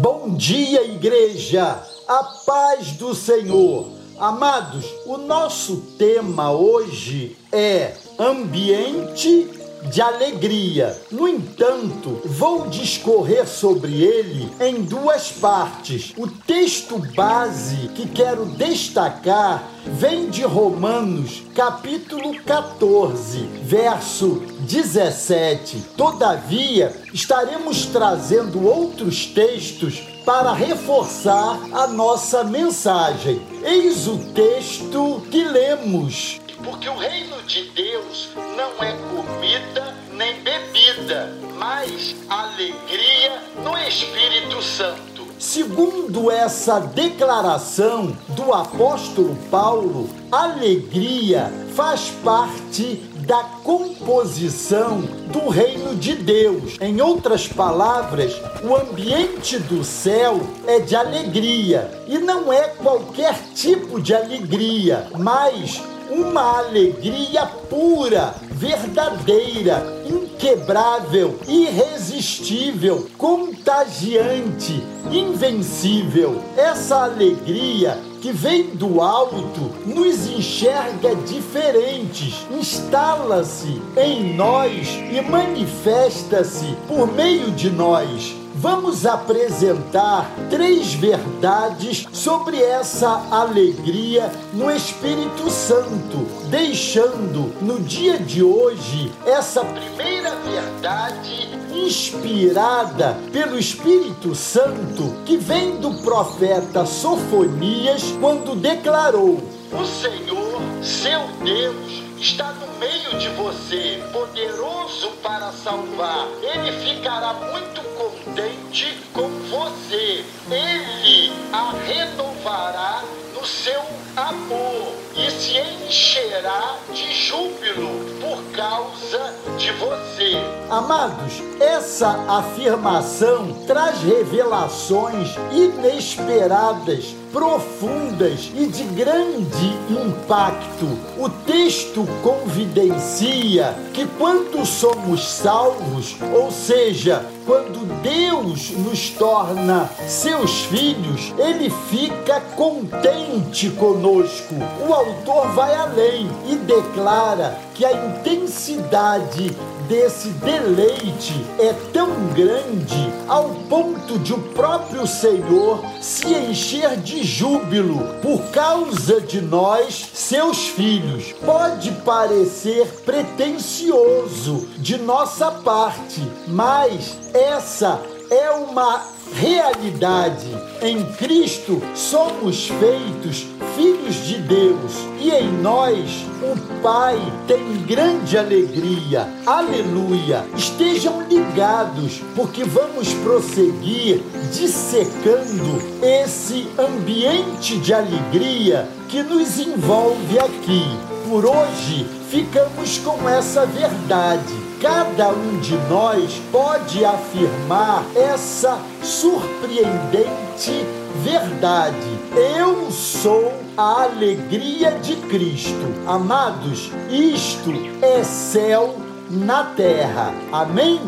Bom dia, igreja! A paz do Senhor! Amados, o nosso tema hoje é ambiente de alegria. No entanto, vou discorrer sobre ele em duas partes. O texto base que quero destacar vem de Romanos, capítulo 14, verso 17. Todavia, estaremos trazendo outros textos para reforçar a nossa mensagem. Eis o texto que lemos. Porque o reino de Deus não é comida nem bebida, mas alegria no Espírito Santo. Segundo essa declaração do apóstolo Paulo, alegria faz parte da composição do reino de Deus. Em outras palavras, o ambiente do céu é de alegria e não é qualquer tipo de alegria, mas uma alegria pura, verdadeira, inquebrável, irresistível, contagiante, invencível. Essa alegria que vem do alto nos enxerga diferentes, instala-se em nós e manifesta-se por meio de nós vamos apresentar três verdades sobre essa alegria no Espírito Santo, deixando no dia de hoje essa primeira verdade inspirada pelo Espírito Santo que vem do profeta Sofonias quando declarou: O Senhor, seu Deus, está no meio de você, poderoso para salvar. Ele ficará muito contente com você. Ele a renovará no seu amor e se encherá de júbilo por causa de você. Amados, essa afirmação traz revelações inesperadas profundas e de grande impacto. O texto convidencia que quando somos salvos, ou seja, quando Deus nos torna seus filhos, ele fica contente conosco. O autor vai além e declara que a intensidade desse deleite é tão grande ao ponto de o próprio Senhor se encher de júbilo por causa de nós, seus filhos. Pode parecer pretensioso de nossa parte, mas essa é uma realidade. Em Cristo somos feitos filhos de Deus e em nós o Pai tem grande alegria. Aleluia! Estejam ligados, porque vamos prosseguir dissecando esse ambiente de alegria que nos envolve aqui. Por hoje, ficamos com essa verdade cada um de nós pode afirmar essa surpreendente verdade. Eu sou a alegria de Cristo. Amados, isto é céu na terra. Amém?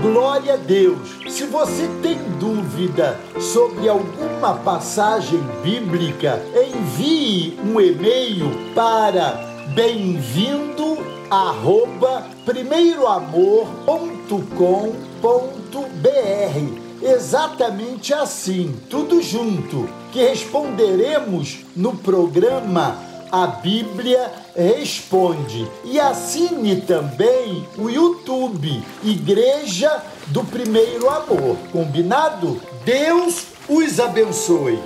Glória a Deus! Se você tem dúvida sobre alguma passagem bíblica, envie um e-mail para bem-vindo arroba primeiroamor.com.br exatamente assim, tudo junto, que responderemos no programa A Bíblia Responde. E assine também o YouTube Igreja do Primeiro Amor. Combinado? Deus os abençoe.